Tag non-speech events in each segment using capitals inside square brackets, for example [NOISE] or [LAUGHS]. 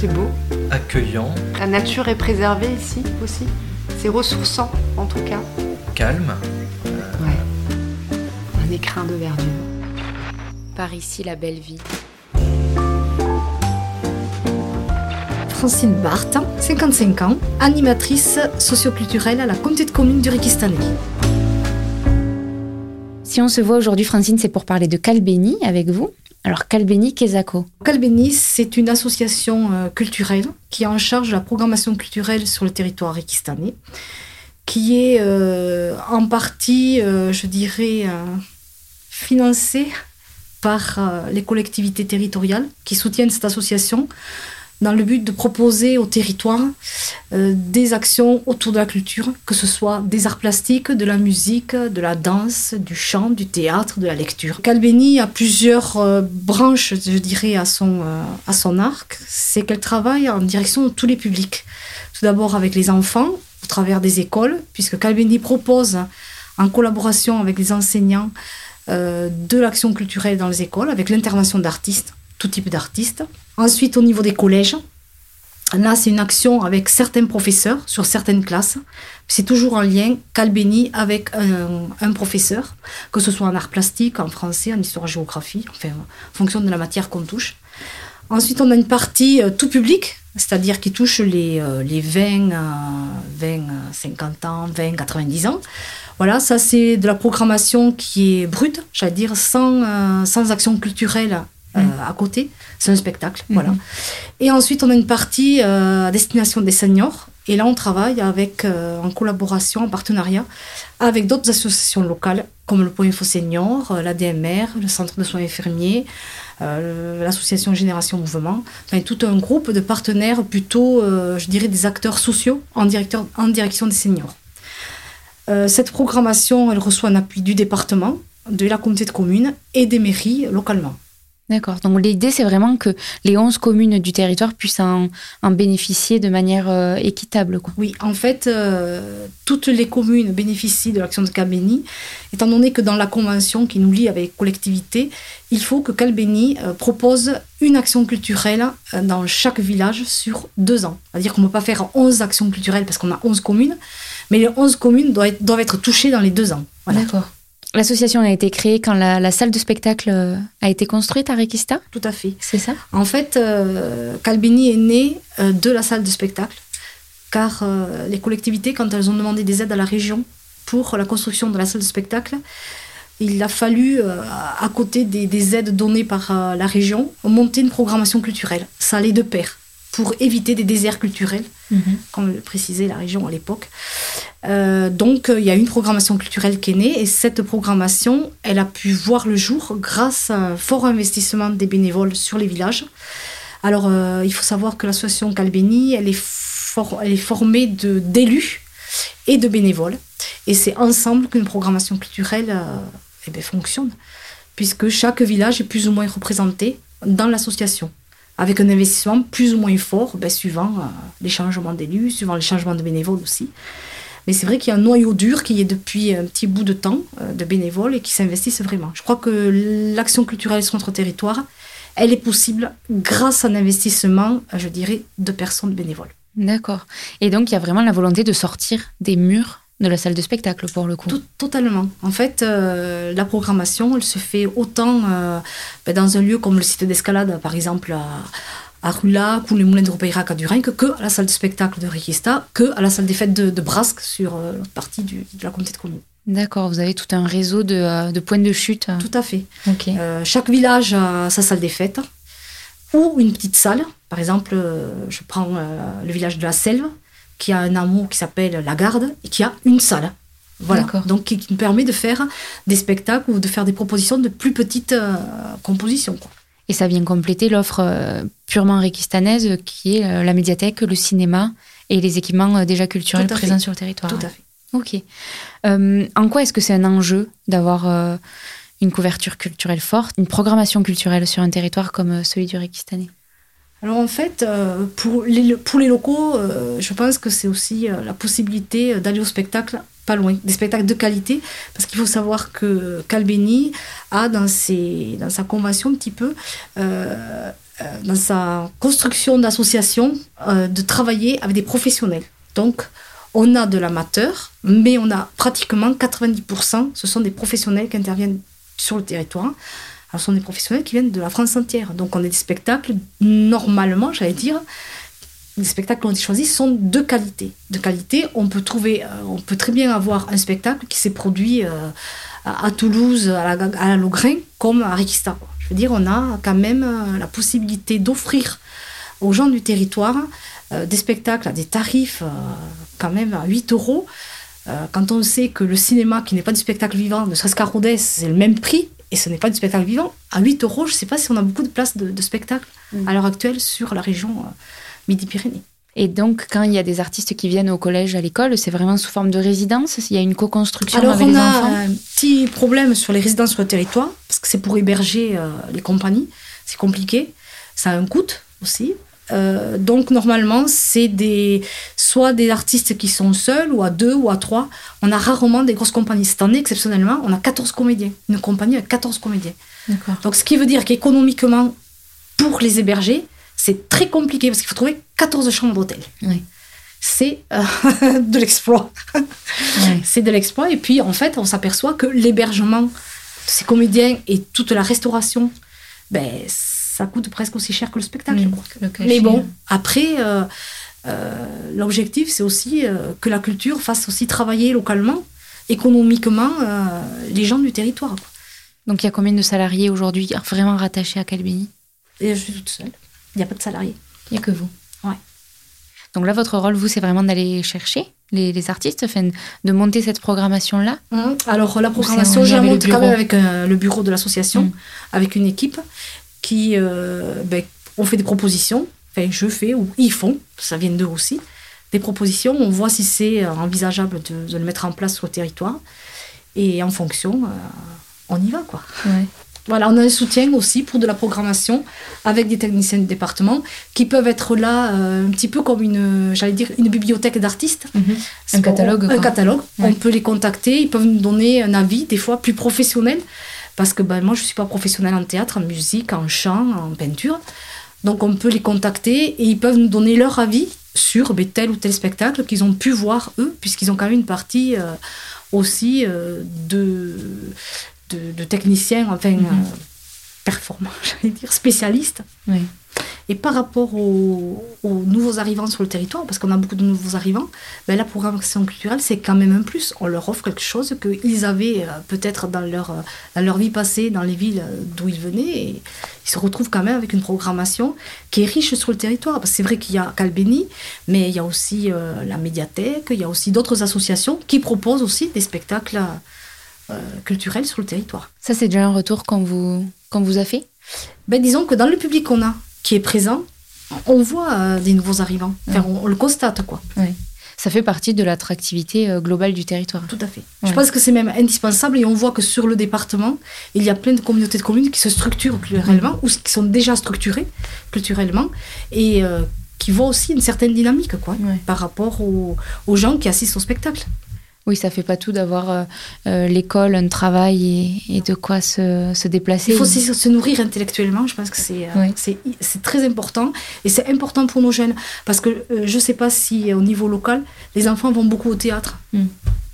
C'est beau. accueillant, La nature est préservée ici aussi. C'est ressourçant en tout cas. calme. Ouais. Un écrin de verdure. Par ici, la belle vie. Francine Barthes, 55 ans, animatrice socioculturelle à la communauté de communes du Rikistanais. Si on se voit aujourd'hui, Francine, c'est pour parler de Calbeni avec vous. Alors, Calbeni Kezako. Calbeni, c'est une association euh, culturelle qui est en charge de la programmation culturelle sur le territoire rikistanais, qui est euh, en partie, euh, je dirais, financée par les collectivités territoriales qui soutiennent cette association dans le but de proposer au territoire euh, des actions autour de la culture, que ce soit des arts plastiques, de la musique, de la danse, du chant, du théâtre, de la lecture. Calbeni a plusieurs euh, branches, je dirais, à son, euh, à son arc. C'est qu'elle travaille en direction de tous les publics. Tout d'abord avec les enfants, au travers des écoles, puisque Calbeni propose, en collaboration avec les enseignants, de l'action culturelle dans les écoles, avec l'intervention d'artistes, tout type d'artistes. Ensuite, au niveau des collèges, là, c'est une action avec certains professeurs sur certaines classes. C'est toujours en lien, Calbeni, avec un, professeur, que ce soit en art plastique, en français, en histoire-géographie, enfin, en fonction de la matière qu'on touche. Ensuite, on a une partie euh, tout public, c'est-à-dire qui touche les, euh, les 20, euh, 20, euh, 50 ans, 20, 90 ans. Voilà, ça c'est de la programmation qui est brute, j'allais dire, sans, euh, sans action culturelle euh, à côté. C'est un spectacle, voilà. Et ensuite, on a une partie euh, à destination des seniors. Et là, on travaille avec, euh, en collaboration, en partenariat avec d'autres associations locales, comme le Point Info Senior, euh, l'ADMR, le Centre de soins infirmiers, l'association Génération Mouvement, enfin, tout un groupe de partenaires plutôt, je dirais, des acteurs sociaux en, directeur, en direction des seniors. Cette programmation, elle reçoit un appui du département, de la communauté de communes et des mairies localement. D'accord. Donc, l'idée, c'est vraiment que les 11 communes du territoire puissent en, en bénéficier de manière euh, équitable. Quoi. Oui, en fait, euh, toutes les communes bénéficient de l'action de Calbeni, étant donné que dans la convention qui nous lie avec les collectivités, il faut que Calbeni euh, propose une action culturelle dans chaque village sur deux ans. C'est-à-dire qu'on ne peut pas faire 11 actions culturelles parce qu'on a 11 communes, mais les 11 communes doivent être, doivent être touchées dans les deux ans. Voilà. D'accord. L'association a été créée quand la, la salle de spectacle euh, a été construite à Requista, Tout à fait. c'est ça? En fait, euh, Calbeni est né euh, de la salle de spectacle, car euh, les collectivités, quand elles ont demandé des aides à la région pour la construction de la salle de spectacle, il a fallu, à côté des, des aides données par la région, monter une programmation culturelle. Ça allait de pair, pour éviter des déserts culturels, comme le précisait la région à l'époque. Euh, donc, euh, il y a une programmation culturelle qui est née, et cette programmation, elle a pu voir le jour grâce à un fort investissement des bénévoles sur les villages. Alors, euh, il faut savoir que l'association Calbeni, elle est, for- elle est formée de- d'élus et de bénévoles. Et c'est ensemble qu'une programmation culturelle euh, eh ben, fonctionne, puisque chaque village est plus ou moins représenté dans l'association, avec un investissement plus ou moins fort, ben, suivant euh, les changements d'élus, suivant les changements de bénévoles aussi. Mais c'est vrai qu'il y a un noyau dur qui est depuis un petit bout de temps euh, de bénévoles et qui s'investissent vraiment. Je crois que l'action culturelle sur notre territoire, elle est possible grâce à un investissement, euh, je dirais, de personnes bénévoles. D'accord. Et donc, il y a vraiment la volonté de sortir des murs de la salle de spectacle, pour le coup. Tout- totalement. En fait, euh, la programmation, elle se fait autant euh, ben, dans un lieu comme le site d'escalade, par exemple, à, à Rulac ou les Moulins de Ropeyrac à Durenc, que à la salle de spectacle de Riquista, que à la salle des fêtes de, de Brasque sur euh, l'autre partie du- de la communauté de communes. D'accord, vous avez tout un réseau de, euh, de points de chute. Tout à fait. Chaque village a sa salle des fêtes ou une petite salle. Par exemple, je prends le village de la Selve, qui a un hameau qui s'appelle La Garde et qui a une salle. Voilà. Donc, qui, qui nous permet de faire des spectacles ou de faire des propositions de plus petites euh, compositions. quoi. Et ça vient compléter l'offre euh, purement réquistanaise qui est euh, la médiathèque, le cinéma et les équipements euh, déjà culturels présents sur le territoire. Tout à fait. Ok. Euh, en quoi est-ce que c'est un enjeu d'avoir euh, une couverture culturelle forte, une programmation culturelle sur un territoire comme celui du Réquistanais Alors en fait, euh, pour, les, locaux, euh, je pense que c'est aussi euh, la possibilité d'aller au spectacle pas loin, des spectacles de qualité, parce qu'il faut savoir que Calbeni a dans, sa convention un petit peu dans sa construction d'association, de travailler avec des professionnels. Donc, on a de l'amateur, mais on a pratiquement 90%, ce sont des professionnels qui interviennent sur le territoire. Alors, ce sont des professionnels qui viennent de la France entière. Donc, on a des spectacles, normalement, j'allais dire, les spectacles ont été choisis sont de qualité. De qualité, on peut trouver, euh, on peut très bien avoir un spectacle qui s'est produit euh, à Toulouse, à la, à comme à Rikista. Je veux dire, on a quand même euh, la possibilité d'offrir aux gens du territoire des spectacles à des tarifs quand même à 8 euros. quand on sait que le cinéma, qui n'est pas du spectacle vivant, ne serait-ce qu'à Rodez, c'est le même prix, et ce n'est pas du spectacle vivant, à 8 euros, je ne sais pas si on a beaucoup de places de, de spectacle mm. à l'heure actuelle sur la région Midi-Pyrénées. Et donc, quand il y a des artistes qui viennent au collège, à l'école, c'est vraiment sous forme de résidence? Il y a une co-construction avec les enfants Alors, on a un petit problème sur les résidences sur le territoire, parce que c'est pour héberger euh, les compagnies. C'est compliqué. Ça a un coût aussi. Euh, donc, normalement, c'est des, soit des artistes qui sont seuls, ou à deux, ou à trois. On a rarement des grosses compagnies. Cette année, exceptionnellement, on a 14 comédiens. Une compagnie a 14 comédiens. Donc, ce qui veut dire qu'économiquement, pour les héberger, c'est très compliqué parce qu'il faut trouver 14 chambres d'hôtel. C'est euh, [LAUGHS] de l'exploit. C'est de l'exploit. Et puis, en fait, on s'aperçoit que l'hébergement de ces comédiens et toute la restauration, ben, ça coûte presque aussi cher que le spectacle. Mais bon, après, euh, euh, l'objectif, c'est aussi que la culture fasse aussi travailler localement, économiquement, les gens du territoire. Donc, il y a combien de salariés aujourd'hui vraiment rattachés à Calbini? Et je suis toute seule. Il n'y a pas de salariés. Il n'y a que vous? Ouais. Donc là, votre rôle, vous, c'est vraiment d'aller chercher les, artistes, de monter cette programmation-là? Mmh. Alors, la programmation, je la monte quand même avec euh, le bureau de l'association, mmh. avec une équipe qui. Euh, ben, on fait des propositions. Enfin, je fais, ou ils font, ça vient d'eux aussi. Des propositions, on voit si c'est euh, envisageable de, le mettre en place sur le territoire. Et en fonction, on y va, quoi. Ouais. Voilà, on a un soutien aussi pour de la programmation avec des techniciens du département qui peuvent être là euh, un petit peu comme une, j'allais dire, une bibliothèque d'artistes. Mhm. Un catalogue. un catalogue. On peut les contacter, ils peuvent nous donner un avis, des fois plus professionnel, parce que ben, moi je ne suis pas professionnelle en théâtre, en musique, en chant, en peinture. Donc on peut les contacter et ils peuvent nous donner leur avis sur ben, tel ou tel spectacle qu'ils ont pu voir eux, puisqu'ils ont quand même une partie euh, aussi euh, de de, techniciens, enfin, euh, performants, [LAUGHS] j'allais dire, spécialistes. Et par rapport aux, nouveaux arrivants sur le territoire, parce qu'on a beaucoup de nouveaux arrivants, ben, la programmation culturelle, c'est quand même un plus. On leur offre quelque chose qu'ils avaient euh, peut-être dans leur, euh, dans leur vie passée, dans les villes d'où ils venaient. Et ils se retrouvent quand même avec une programmation qui est riche sur le territoire. Parce que c'est vrai qu'il y a Calbeni, mais il y a aussi la médiathèque, il y a aussi d'autres associations qui proposent aussi des spectacles euh, culturel sur le territoire. Ça, c'est déjà un retour qu'on vous, qu'on vous a fait? Ben, Disons que dans le public qu'on a, qui est présent, on voit euh, des nouveaux arrivants. on, le constate, quoi. Ça fait partie de l'attractivité euh, globale du territoire. Tout à fait. Je pense que c'est même indispensable et on voit que sur le département, il y a plein de communautés de communes qui se structurent culturellement ou qui sont déjà structurées culturellement et qui voient aussi une certaine dynamique quoi, par rapport aux, aux gens qui assistent au spectacle. Oui, ça fait pas tout d'avoir euh, euh, l'école, un travail et, de quoi se, se, déplacer. Il faut aussi se nourrir intellectuellement, je pense que c'est euh, très important. Et c'est important pour nos jeunes. Parce que je ne sais pas si au niveau local, les enfants vont beaucoup au théâtre. Hmm.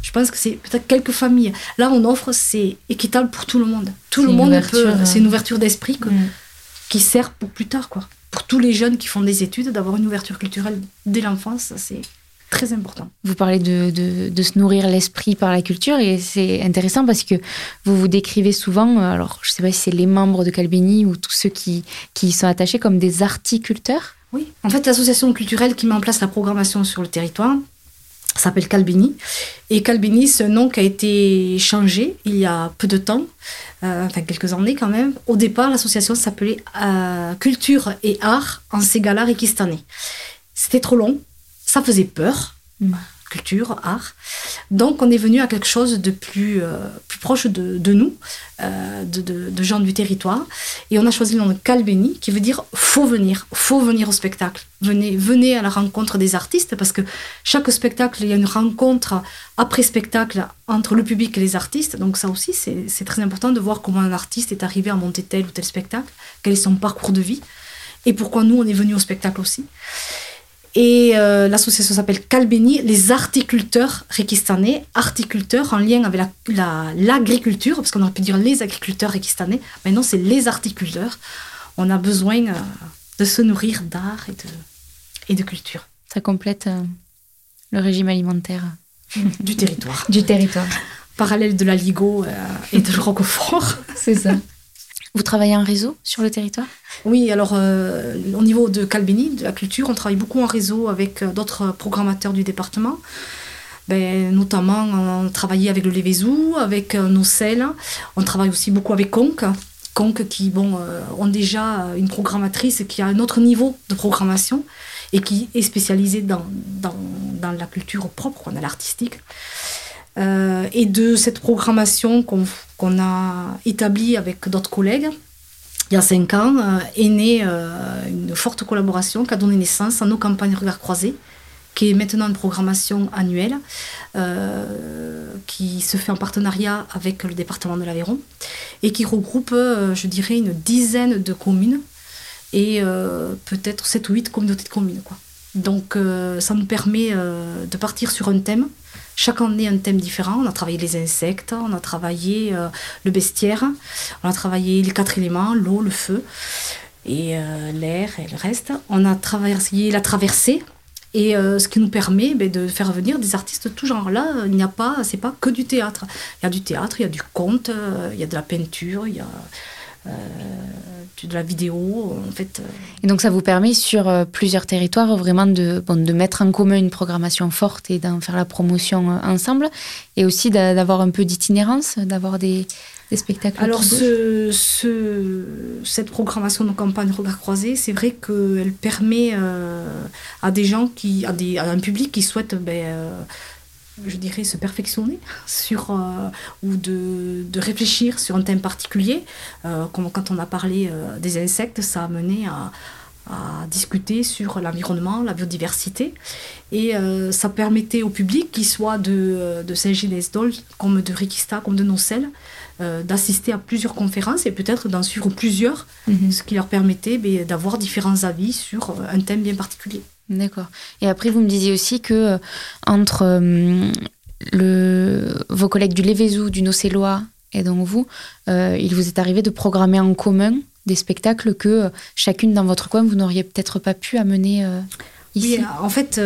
Je pense que c'est peut-être quelques familles. Là, on offre, c'est équitable pour tout le monde. Tout le monde peut. C'est une ouverture d'esprit hmm. qui sert pour plus tard, quoi. Pour tous les jeunes qui font des études, d'avoir une ouverture culturelle dès l'enfance, c'est très important. Vous parlez de, de, se nourrir l'esprit par la culture et c'est intéressant parce que vous vous décrivez souvent, alors je ne sais pas si c'est les membres de Calbini ou tous ceux qui, qui sont attachés comme des articulteurs. Oui, en fait l'association culturelle qui met en place la programmation sur le territoire s'appelle Calbini. Et Calbini, ce nom qui a été changé il y a peu de temps, euh, enfin quelques années quand même. Au départ, l'association s'appelait euh, Culture et Art en Ségala Rikistanais. C'était trop long, ça faisait peur, mm. culture, art. Donc on est venu à quelque chose de plus, euh, plus proche de, nous, euh, de, gens du territoire. Et on a choisi le nom de Calbeni, qui veut dire faut venir, faut venir au spectacle. Venez, venez à la rencontre des artistes, parce que chaque spectacle, il y a une rencontre après spectacle entre le public et les artistes. Donc ça aussi, c'est très important de voir comment un artiste est arrivé à monter tel ou tel spectacle, quel est son parcours de vie. et pourquoi nous, on est venus au spectacle aussi. Et euh, l'association s'appelle Kalbeni, les articulteurs rékistanais, articulteurs en lien avec l'agriculture, la, parce qu'on aurait pu dire les agriculteurs rékistanais, mais non, c'est les articulteurs. On a besoin euh, de se nourrir d'art et de, et de culture. Ça complète euh, le régime alimentaire [LAUGHS] du territoire. du territoire. Parallèle de la Ligo et de Roquefort. c'est ça. Vous travaillez en réseau sur le territoire? Oui, alors euh, au niveau de Calbini, de la culture, on travaille beaucoup en réseau avec euh, d'autres programmateurs du département. Ben, notamment, on travaille avec le Lévézou, avec euh, Nocel. On travaille aussi beaucoup avec Conque. Conque qui bon, ont déjà une programmatrice qui a un autre niveau de programmation et qui est spécialisée dans, dans, dans la culture propre, a l'artistique. Euh, et de cette programmation qu'on a établie avec d'autres collègues, il y a cinq ans, euh, est née euh, une forte collaboration qui a donné naissance à nos campagnes Regard Croisés, qui est maintenant une programmation annuelle, qui se fait en partenariat avec le département de l'Aveyron, et qui regroupe, je dirais, une dizaine de communes, et peut-être sept ou huit communautés de communes. Quoi. Donc ça nous permet de partir sur un thème, chaque année, un thème différent. On a travaillé les insectes, on a travaillé euh, le bestiaire, on a travaillé les quatre éléments, l'eau, le feu et euh, l'air et le reste. On a travaillé la traversée. Et euh, ce qui nous permet ben, de faire venir des artistes de tout genre. Là, il n'y a pas, c'est pas que du théâtre. Il y a du théâtre, il y a du conte, il y a de la peinture, il y a de la vidéo, en fait. Euh. Et donc ça vous permet sur euh, plusieurs territoires vraiment de, de mettre en commun une programmation forte et d'en faire la promotion euh, ensemble, et aussi d'avoir un peu d'itinérance, d'avoir des, des, spectacles. Alors ce, ce, cette programmation de campagne Regard Croisé, c'est vrai qu'elle permet à des gens, qui, à, des, à un public qui souhaite ben, je dirais, se perfectionner sur, euh, ou de, de, réfléchir sur un thème particulier. Euh, comme quand on a parlé euh, des insectes, ça a mené à, à discuter sur l'environnement, la biodiversité. Et ça permettait au public, qu'il soit de, de Saint-Genès-d'Ol, comme de Rikista, comme de Nocel, d'assister à plusieurs conférences et peut-être d'en suivre plusieurs, mhm. ce qui leur permettait ben, d'avoir différents avis sur un thème bien particulier. D'accord. Et après, vous me disiez aussi que euh, entre euh, le, vos collègues du Lévézou, du Nocélois et donc vous, euh, il vous est arrivé de programmer en commun des spectacles que chacune dans votre coin, vous n'auriez peut-être pas pu amener ici? oui, En fait,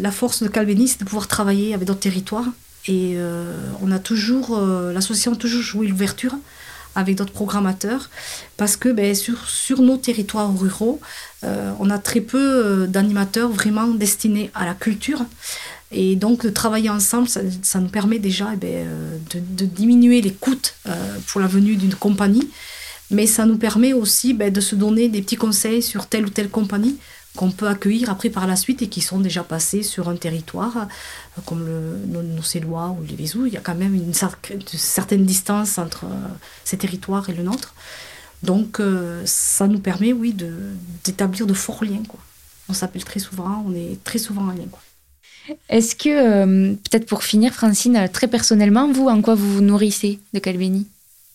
la force de Calvénis, c'est de pouvoir travailler avec d'autres territoires. Et on a toujours, l'association a toujours joué l'ouverture avec d'autres programmateurs, parce que ben, sur, sur nos territoires ruraux, euh, on a très peu euh, d'animateurs vraiment destinés à la culture. Et donc de travailler ensemble, ça, nous permet déjà eh ben, euh, de, diminuer les coûts pour la venue d'une compagnie, mais ça nous permet aussi ben, de se donner des petits conseils sur telle ou telle compagnie qu'on peut accueillir après par la suite et qui sont déjà passés sur un territoire euh, comme le, nos, Célois ou les Vézous. Il y a quand même une, certaine distance entre euh, ces territoires et le nôtre. Donc euh, ça nous permet, oui, d'établir de, forts liens. Quoi. On s'appelle très souvent, on est très souvent en lien. Est-ce que, peut-être pour finir, Francine, très personnellement, vous, en quoi vous vous nourrissez de Calvini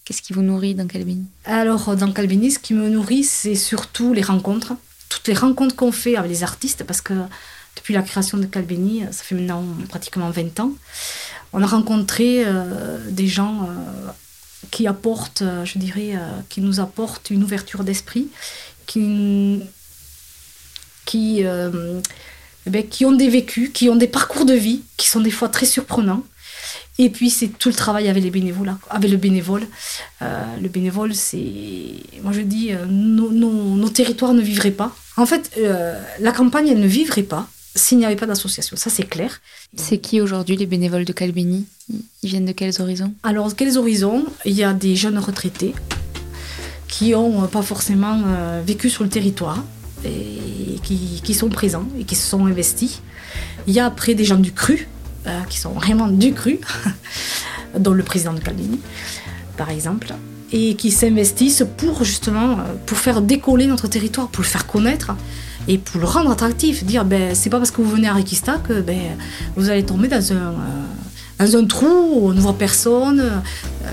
Qu'est-ce qui vous nourrit dans Calvini Alors, dans Calvini, ce qui me nourrit, c'est surtout les rencontres toutes les rencontres qu'on fait avec les artistes, parce que depuis la création de Calbeni, ça fait maintenant pratiquement 20 ans, on a rencontré euh, des gens euh, qui apportent, euh, je dirais, qui nous apportent une ouverture d'esprit, eh ben, qui ont des vécus, qui ont des parcours de vie qui sont des fois très surprenants. Et puis c'est tout le travail avec les bénévoles, avec le bénévole. le bénévole, c'est, moi je dis, nos, nos territoires ne vivraient pas en fait, euh, la campagne, elle ne vivrait pas s'il n'y avait pas d'association. Ça, c'est clair. C'est qui aujourd'hui les bénévoles de Calbini Ils viennent de quels horizons? Alors, quels horizons? Il y a des jeunes retraités qui n'ont euh, pas forcément euh, vécu sur le territoire et qui, sont présents et qui se sont investis. Il y a après des gens du cru, qui sont vraiment du cru, [LAUGHS] dont le président de Calbini, par exemple et qui s'investissent pour justement euh, pour faire décoller notre territoire, pour le faire connaître et pour le rendre attractif. Dire ben c'est pas parce que vous venez à Requista que ben, vous allez tomber dans un, euh, dans un trou, on ne voit personne.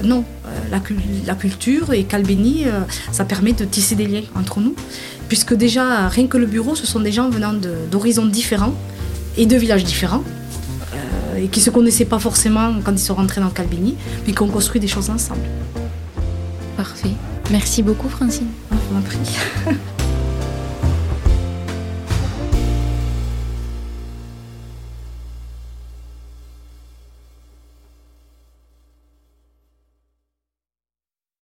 non, la, la, culture et Calbeni, ça permet de tisser des liens entre nous, puisque déjà, rien que le bureau, ce sont des gens venant d'horizons différents et de villages différents et qui ne se connaissaient pas forcément quand ils sont rentrés dans Calbini, puis qui ont construit des choses ensemble. Parfait. Merci beaucoup, Francine. On m'a pris.